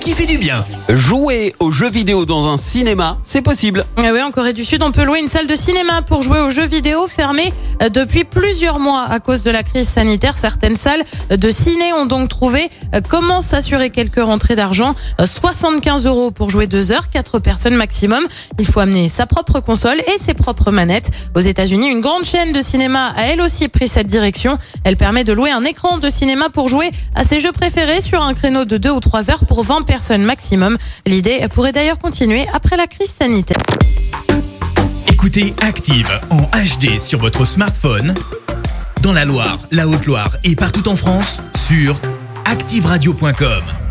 Qui fait du bien. Jouer aux jeux vidéo dans un cinéma, c'est possible. Ah oui, en Corée du Sud, on peut louer une salle de cinéma pour jouer aux jeux vidéo fermée euh, depuis plusieurs mois à cause de la crise sanitaire. Certaines salles de ciné ont donc trouvé euh, comment s'assurer quelques rentrées d'argent. Euh, 75 euros pour jouer deux heures, quatre personnes maximum. Il faut amener sa propre console et ses propres manettes. Aux États-Unis, une grande chaîne de cinéma a elle aussi pris cette direction. Elle permet de louer un écran de cinéma pour jouer à ses jeux préférés sur un créneau de deux ou trois heures pour 20 personnes maximum. L'idée pourrait d'ailleurs continuer après la crise sanitaire. Écoutez Active en HD sur votre smartphone, dans la Loire, la Haute-Loire et partout en France, sur activeradio.com.